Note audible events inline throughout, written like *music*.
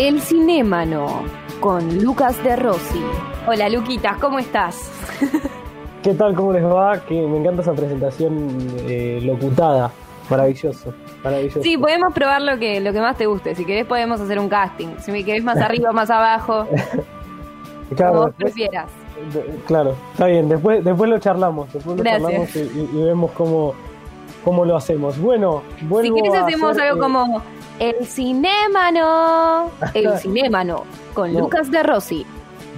El Cinémano con Lucas de Rossi. Hola Luquitas, ¿cómo estás? ¿Qué tal? ¿Cómo les va? Que me encanta esa presentación eh, locutada. Maravilloso, maravilloso. Sí, podemos probar lo que, lo que más te guste. Si querés podemos hacer un casting. Si me querés más *laughs* arriba o más abajo. *laughs* claro, como vos prefieras. de- claro, está bien. Después, después lo charlamos. Después lo Gracias. charlamos y, y- y vemos cómo, cómo lo hacemos. Bueno, Si vuelvo querés a hacemos hacer, algo eh, como El Cinémano. El *laughs* Cinémano con No. Lucas de Rossi.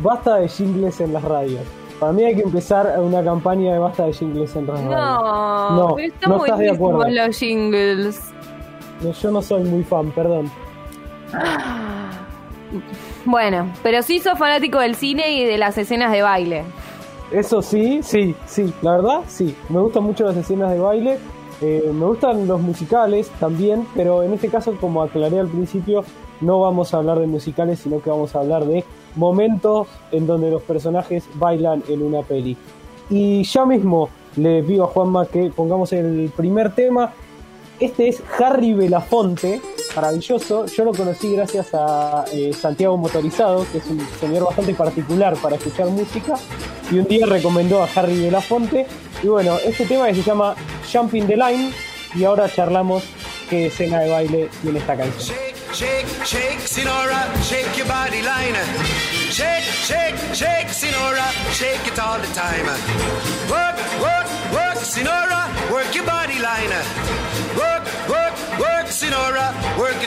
Basta de jingles en las radios. Para mí hay que empezar una campaña de basta de jingles en las radios. No, No, pero no estás de acuerdo. los jingles. No, Yo no soy muy fan, perdón. Bueno, pero sí sos fanático del cine y de las escenas de baile. Eso sí, sí, sí, la verdad, sí. Me gustan mucho las escenas de baile, eh, me gustan los musicales también, pero en este caso, como aclaré al principio, no vamos a hablar de musicales, sino que vamos a hablar de momentos en donde los personajes bailan en una peli. Y ya mismo le pido a Juanma que pongamos el primer tema. Este es Harry Belafonte, maravilloso. Yo lo conocí gracias a eh, Santiago Motorizado, que es un señor bastante particular para escuchar música. Y un día recomendó a Harry Belafonte. Y bueno, este tema que se llama Jumping the Line. Y ahora charlamos qué escena de baile tiene esta canción. Shake, shake, Sinora, shake your body line. Shake, shake, shake, Sinora, shake it all the time. Work, work, work, Sinora, work your body line.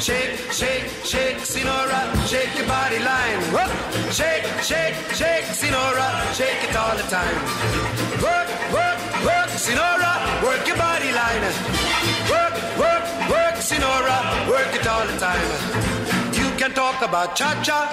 Shake, shake, shake, Sinora, shake your body line. Whoa. Shake, shake, shake, Sinora, shake it all the time. Work, work, work, Sinora, work your body line. Work, work, work, Sinora, work it all the time. You can talk about cha-cha,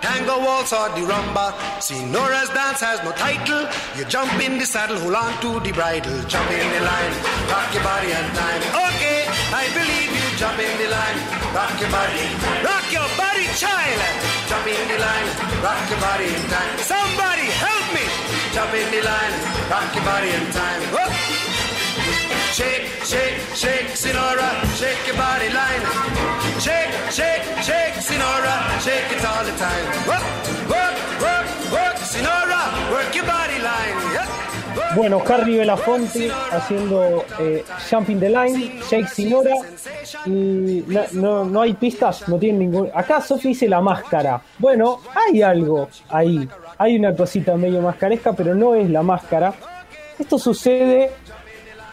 tango waltz or the rumba. Sinora's dance has no title. You jump in the saddle, hold on to the bridle. Jump in the line, rock your body and time. Okay, I believe you. Jump in the line, rock your body. Rock your body, child. Jump in the line, rock your body in time. Somebody help me. Jump in the line, rock your body in time. Whoop. Shake, shake, shake, Sinora, shake your body line. Shake, shake, shake, Sinora, shake it all the time. Work, work, work, work, Sinora, work your body line. Yeah. Bueno, Harry Belafonte haciendo eh, Jumping the Line, Jake Sinora. Y no, no, no hay pistas, no tiene ningún. Acá Sophie dice la máscara. Bueno, hay algo ahí. Hay una cosita medio mascaresca, pero no es la máscara. Esto sucede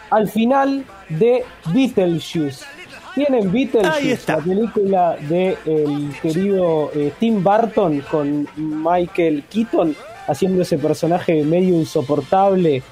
al final de Beetlejuice. Tienen Beetlejuice, la película de el querido eh, Tim Burton con Michael Keaton haciendo ese personaje medio insoportable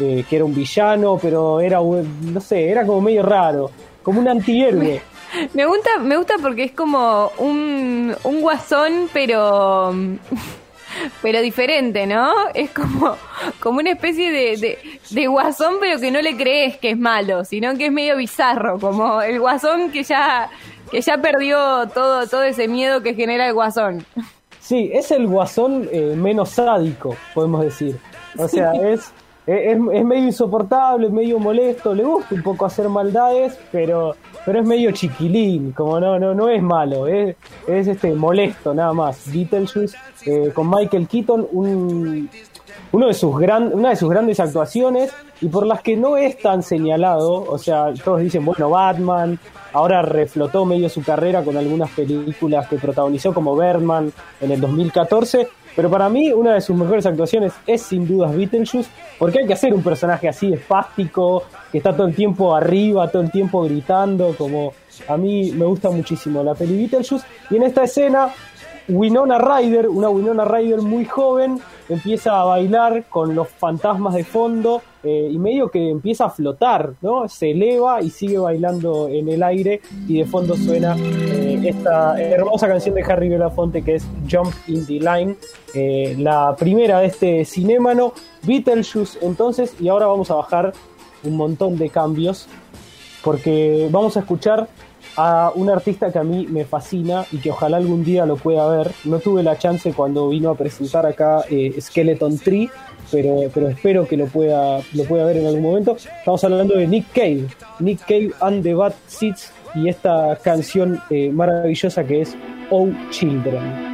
eh, que era un villano, pero era no sé, era como medio raro, como un antihéroe. *laughs* Me gusta, me gusta porque es como un, un guasón, pero *laughs* pero diferente, ¿no? Es como, como una especie de, de, de guasón, pero que no le crees que es malo, sino que es medio bizarro, como el guasón que ya, que ya perdió todo, todo ese miedo que genera el guasón. *laughs* Sí, es el guasón eh, menos sádico, podemos decir. O sea, es, es, es medio insoportable, medio molesto, le gusta un poco hacer maldades, pero, pero es medio chiquilín, como no, no, no es malo, es, es este molesto nada más. Beetlejuice eh, con Michael Keaton, un, de sus una de sus grandes actuaciones y por las que no es tan señalado, o sea, todos dicen, bueno, Batman, ahora reflotó medio su carrera con algunas películas que protagonizó como Birdman en el 2014, pero para mí una de sus mejores actuaciones es sin dudas Beetlejuice, porque hay que hacer un personaje así espástico, que está todo el tiempo arriba, todo el tiempo gritando, como a mí me gusta muchísimo la peli Beetlejuice, y en esta escena Winona Ryder, una Winona Ryder muy joven, empieza a bailar con los fantasmas de fondo eh, y medio que empieza a flotar, ¿no? Se eleva y sigue bailando en el aire y de fondo suena eh, esta hermosa canción de Harry Belafonte que es Jump in the Line, eh, la primera de este cinémano, Beetlejuice entonces, y ahora vamos a bajar un montón de cambios porque vamos a escuchar a un artista que a mí me fascina y que ojalá algún día lo pueda ver. No tuve la chance cuando vino a presentar acá eh, Skeleton Tree, pero, pero espero que lo pueda, lo pueda ver en algún momento. Estamos hablando de Nick Cave, Nick Cave and the Bad Seeds y esta canción eh, maravillosa que es Oh Children.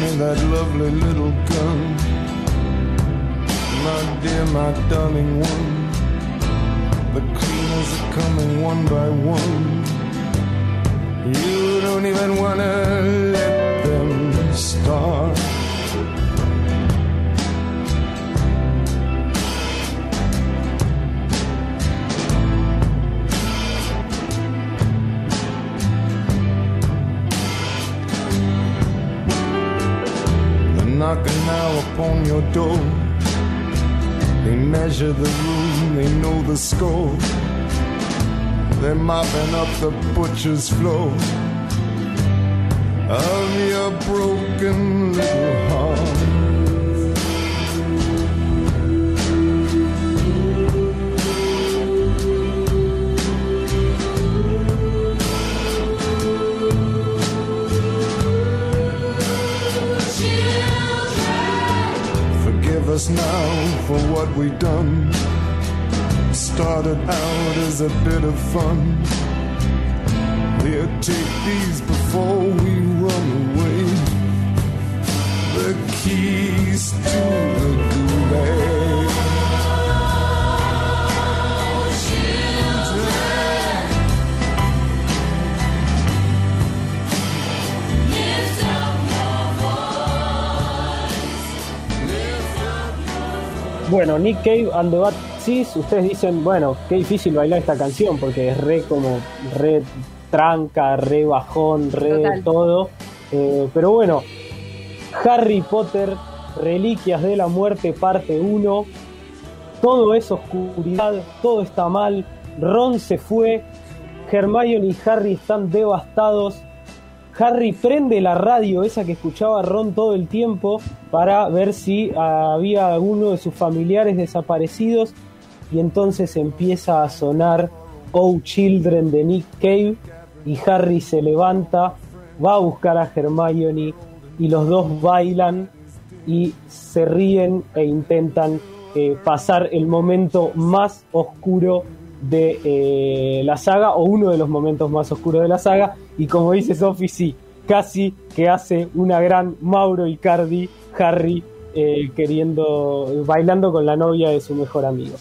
Me that lovely little gun. My dear, my darling one. The cleaners are coming one by one. You don't even wanna let them start. Knocking now upon your door. They measure the room, they know the score. They're mopping up the butcher's floor of your broken little heart. Us now for what we've done. Started out as a bit of fun. Here, take these before we run away. The keys to the Bueno, Nick Cave and the Bad Seeds, ustedes dicen, bueno, qué difícil bailar esta canción porque es re como, re tranca, re bajón, re Total. todo. Eh, pero bueno, Harry Potter, Reliquias de la Muerte, parte 1. Todo es oscuridad, todo está mal. Ron se fue, Hermione y Harry están devastados. Harry prende la radio, esa que escuchaba Ron todo el tiempo, para ver si había alguno de sus familiares desaparecidos. Y entonces empieza a sonar Oh Children de Nick Cave. Y Harry se levanta, va a buscar a Hermione. Y los dos bailan y se ríen e intentan eh, pasar el momento más oscuro de eh, la saga o uno de los momentos más oscuros de la saga y como dice Sophie sí casi que hace una gran Mauro Icardi Harry eh, queriendo bailando con la novia de su mejor amigo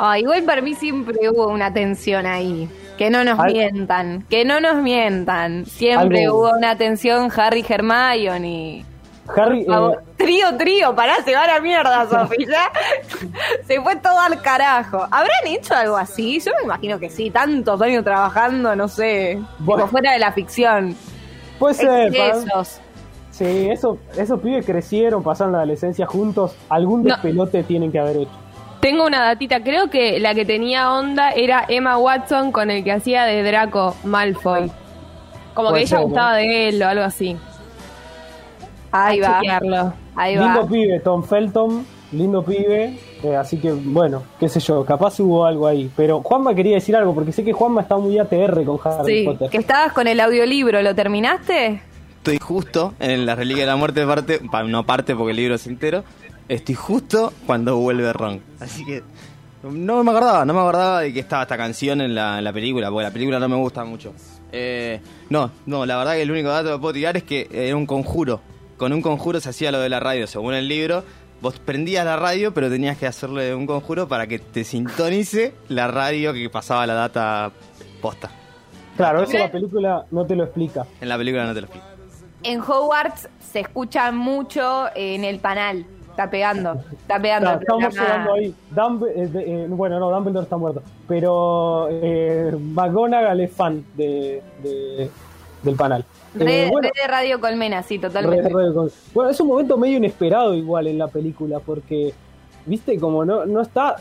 Ah, igual para mí siempre hubo una tensión ahí. Que no nos Al- mientan, que no nos mientan. Siempre Algo- hubo una tensión Harry Hermione. Harry eh, Trío, trío, pará, se va a la mierda, Sofi, ya. *laughs* se fue todo al carajo. ¿Habrán hecho algo así? Yo me imagino que sí, tantos años trabajando, no sé, Bueno. tipo fuera de la ficción. puede ser Excesos. sí eso esos pibes crecieron pasaron la adolescencia juntos algún No. despelote tienen que haber hecho Tengo una datita, creo que la que tenía onda era Emma Watson con el que hacía de Draco Malfoy. Como Puede que ella ser, ¿no? gustaba de él o algo así. Ahí A va, chequearlo. ahí lindo va. pibe Tom Felton lindo pibe eh, así que bueno qué sé yo capaz hubo algo ahí pero Juanma quería decir algo porque sé que Juanma está muy ATR con Harry Sí, Potter que estabas con el audiolibro, ¿lo terminaste? Estoy justo en la reliquia de la muerte parte, pa- no parte porque el libro es entero. Estoy justo cuando vuelve Ron. Así que no me acordaba, no me acordaba de que estaba esta canción en la, en la película, porque la película no me gusta mucho. Eh, no, no, la verdad que el único dato que puedo tirar es que era un conjuro. Con un conjuro se hacía lo de la radio, según el libro. vos prendías la radio, pero tenías que hacerle un conjuro para que te sintonice la radio que pasaba la data posta. Claro, eso la película no te lo explica. En la película no te lo explico. En Hogwarts se escucha mucho en el panel. Está pegando, está pegando. Estamos programa. llegando ahí. Dumb- eh, de- eh, bueno, no, Dumbledore está muerto. Pero eh, McGonagall es fan de, de- del panel. Eh, Red, bueno, red de Radio Colmena, sí, totalmente. Re- con- Bueno, es un momento medio inesperado igual en la película porque, viste, como no, no está,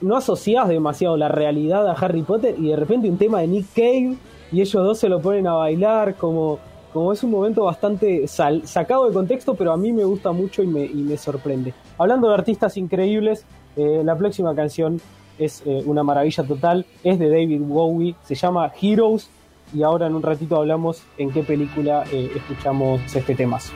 no asocias demasiado la realidad a Harry Potter y de repente un tema de Nick Cave y ellos dos se lo ponen a bailar como, como es un momento bastante sal- sacado de contexto, pero a mí me gusta mucho y me, y me sorprende. Hablando de artistas increíbles, eh, la próxima canción es eh, una maravilla total, es de David Bowie, se llama Heroes y ahora en un ratito hablamos en qué película eh, escuchamos este temazo.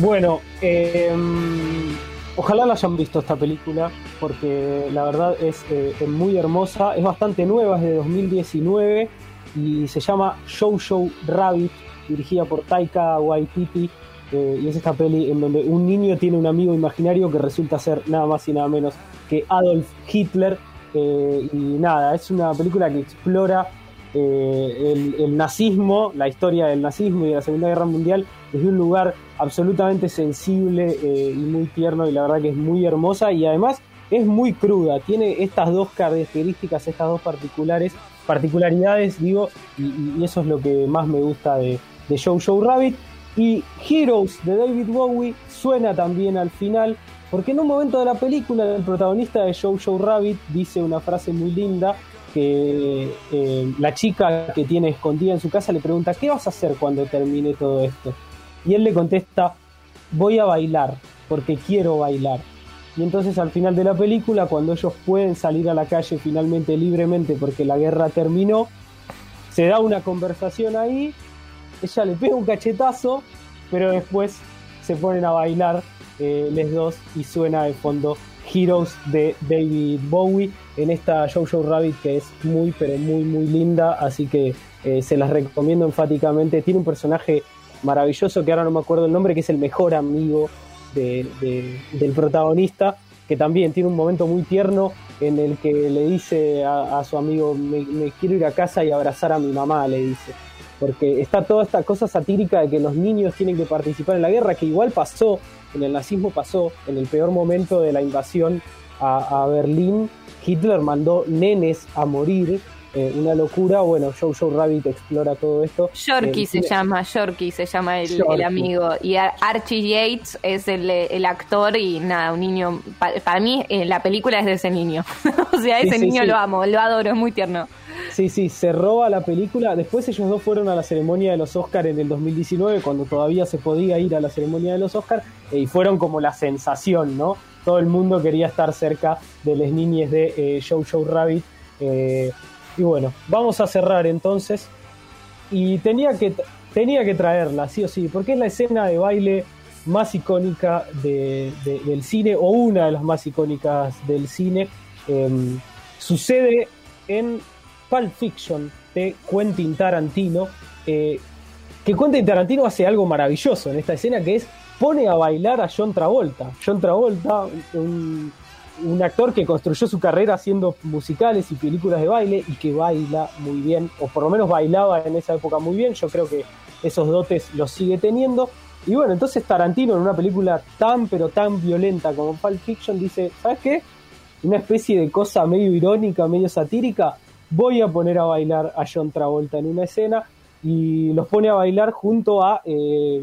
Bueno, eh, ojalá la hayan visto esta película, porque la verdad es, eh, muy hermosa, es bastante nueva, es de 2019 y se llama Jojo Rabbit, dirigida por Taika Waititi. eh, y es esta peli en donde un niño tiene un amigo imaginario que resulta ser nada más y nada menos que Adolf Hitler. eh, y nada, es una película que explora eh, el, nazismo, la historia del nazismo y de la Segunda Guerra Mundial desde un lugar absolutamente sensible eh, y muy tierno y la verdad que es muy hermosa y además es muy cruda, tiene estas dos características, estas dos particulares, particularidades, digo, y, eso es lo que más me gusta de, de Jojo Rabbit. Y Heroes de David Bowie suena también al final, porque en un momento de la película el protagonista de Jojo Rabbit dice una frase muy linda que eh, la chica que tiene escondida en su casa le pregunta, ¿qué vas a hacer cuando termine todo esto? Y él le contesta, voy a bailar, porque quiero bailar. Y entonces al final de la película, cuando ellos pueden salir a la calle finalmente libremente porque la guerra terminó, se da una conversación ahí, ella le pega un cachetazo, pero después se ponen a bailar eh, les dos y suena de fondo Heroes de David Bowie en esta Jojo Rabbit que es muy pero muy muy linda, así que eh, se las recomiendo enfáticamente. Tiene un personaje maravilloso que ahora no me acuerdo el nombre, que es el mejor amigo de- de- del protagonista, que también tiene un momento muy tierno en el que le dice a, su amigo, me quiero ir a casa y abrazar a mi mamá, le dice. Porque está toda esta cosa satírica de que los niños tienen que participar en la guerra, que igual pasó, en el nazismo pasó, en el peor momento de la invasión a, a Berlín, Hitler mandó nenes a morir, eh, una locura, bueno, Jojo Rabbit explora todo esto. Yorkie Eh, se tiene- llama, Yorkie se llama el, amigo. Y Ar- Archie Yates es el, el actor y nada, un niño. pa- para mí, eh, la película es de ese niño. *laughs* o sea, Sí, ese sí, niño sí. lo amo, lo adoro, es muy tierno. Sí, sí, se roba la película. Después ellos dos fueron a la ceremonia de los Oscars en el 2019, cuando todavía se podía ir a la ceremonia de los Oscars, y fueron como la sensación, ¿no? Todo el mundo quería estar cerca de las niñas de eh, Joe Joe Rabbit. eh, y bueno, vamos a cerrar entonces. Y tenía que, tenía que traerla, sí o sí, porque es la escena de baile más icónica de- de- del cine, o una de las más icónicas del cine. Em, sucede en Pulp Fiction de Quentin Tarantino, eh, que Quentin Tarantino hace algo maravilloso en esta escena que es pone a bailar a John Travolta. John Travolta, un, un actor que construyó su carrera haciendo musicales y películas de baile y que baila muy bien, o por lo menos bailaba en esa época muy bien, yo creo que esos dotes los sigue teniendo. Y bueno, entonces Tarantino en una película tan pero tan violenta como Pulp Fiction dice, ¿sabes qué? Una especie de cosa medio irónica, medio satírica, voy a poner a bailar a John Travolta en una escena y los pone a bailar junto a eh,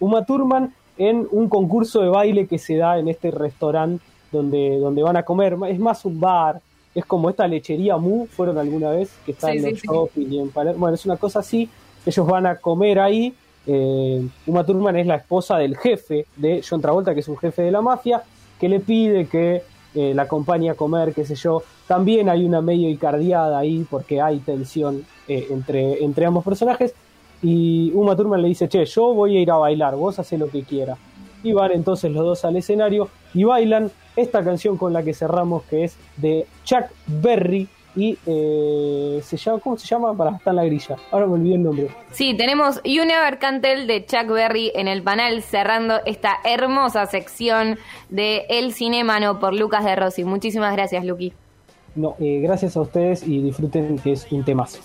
Uma Thurman en un concurso de baile que se da en este restaurante donde, donde van a comer. Es más un bar, es como esta lechería Mu, fueron alguna vez, que está Sí, en sí, los sí. shopping y en Palermo. Bueno, es una cosa así, ellos van a comer ahí. eh, Uma Thurman es la esposa del jefe de John Travolta, que es un jefe de la mafia, que le pide que eh, la acompañe a comer, qué sé yo. También hay una medio icardiada ahí porque hay tensión eh, entre, entre ambos personajes. Y Uma Thurman le dice, che, yo voy a ir a bailar, vos hacé lo que quieras. Y van entonces los dos al escenario y bailan esta canción con la que cerramos, que es de Chuck Berry. Y eh, se llama, ¿cómo se llama? Para estar en la grilla. Ahora me olvidé el nombre. Sí, tenemos You Never Can Tell de Chuck Berry en el panel cerrando esta hermosa sección de El Cinemano por Lucas de Rossi. Muchísimas gracias, Luqui. No, eh, gracias a ustedes y disfruten que es un temazo.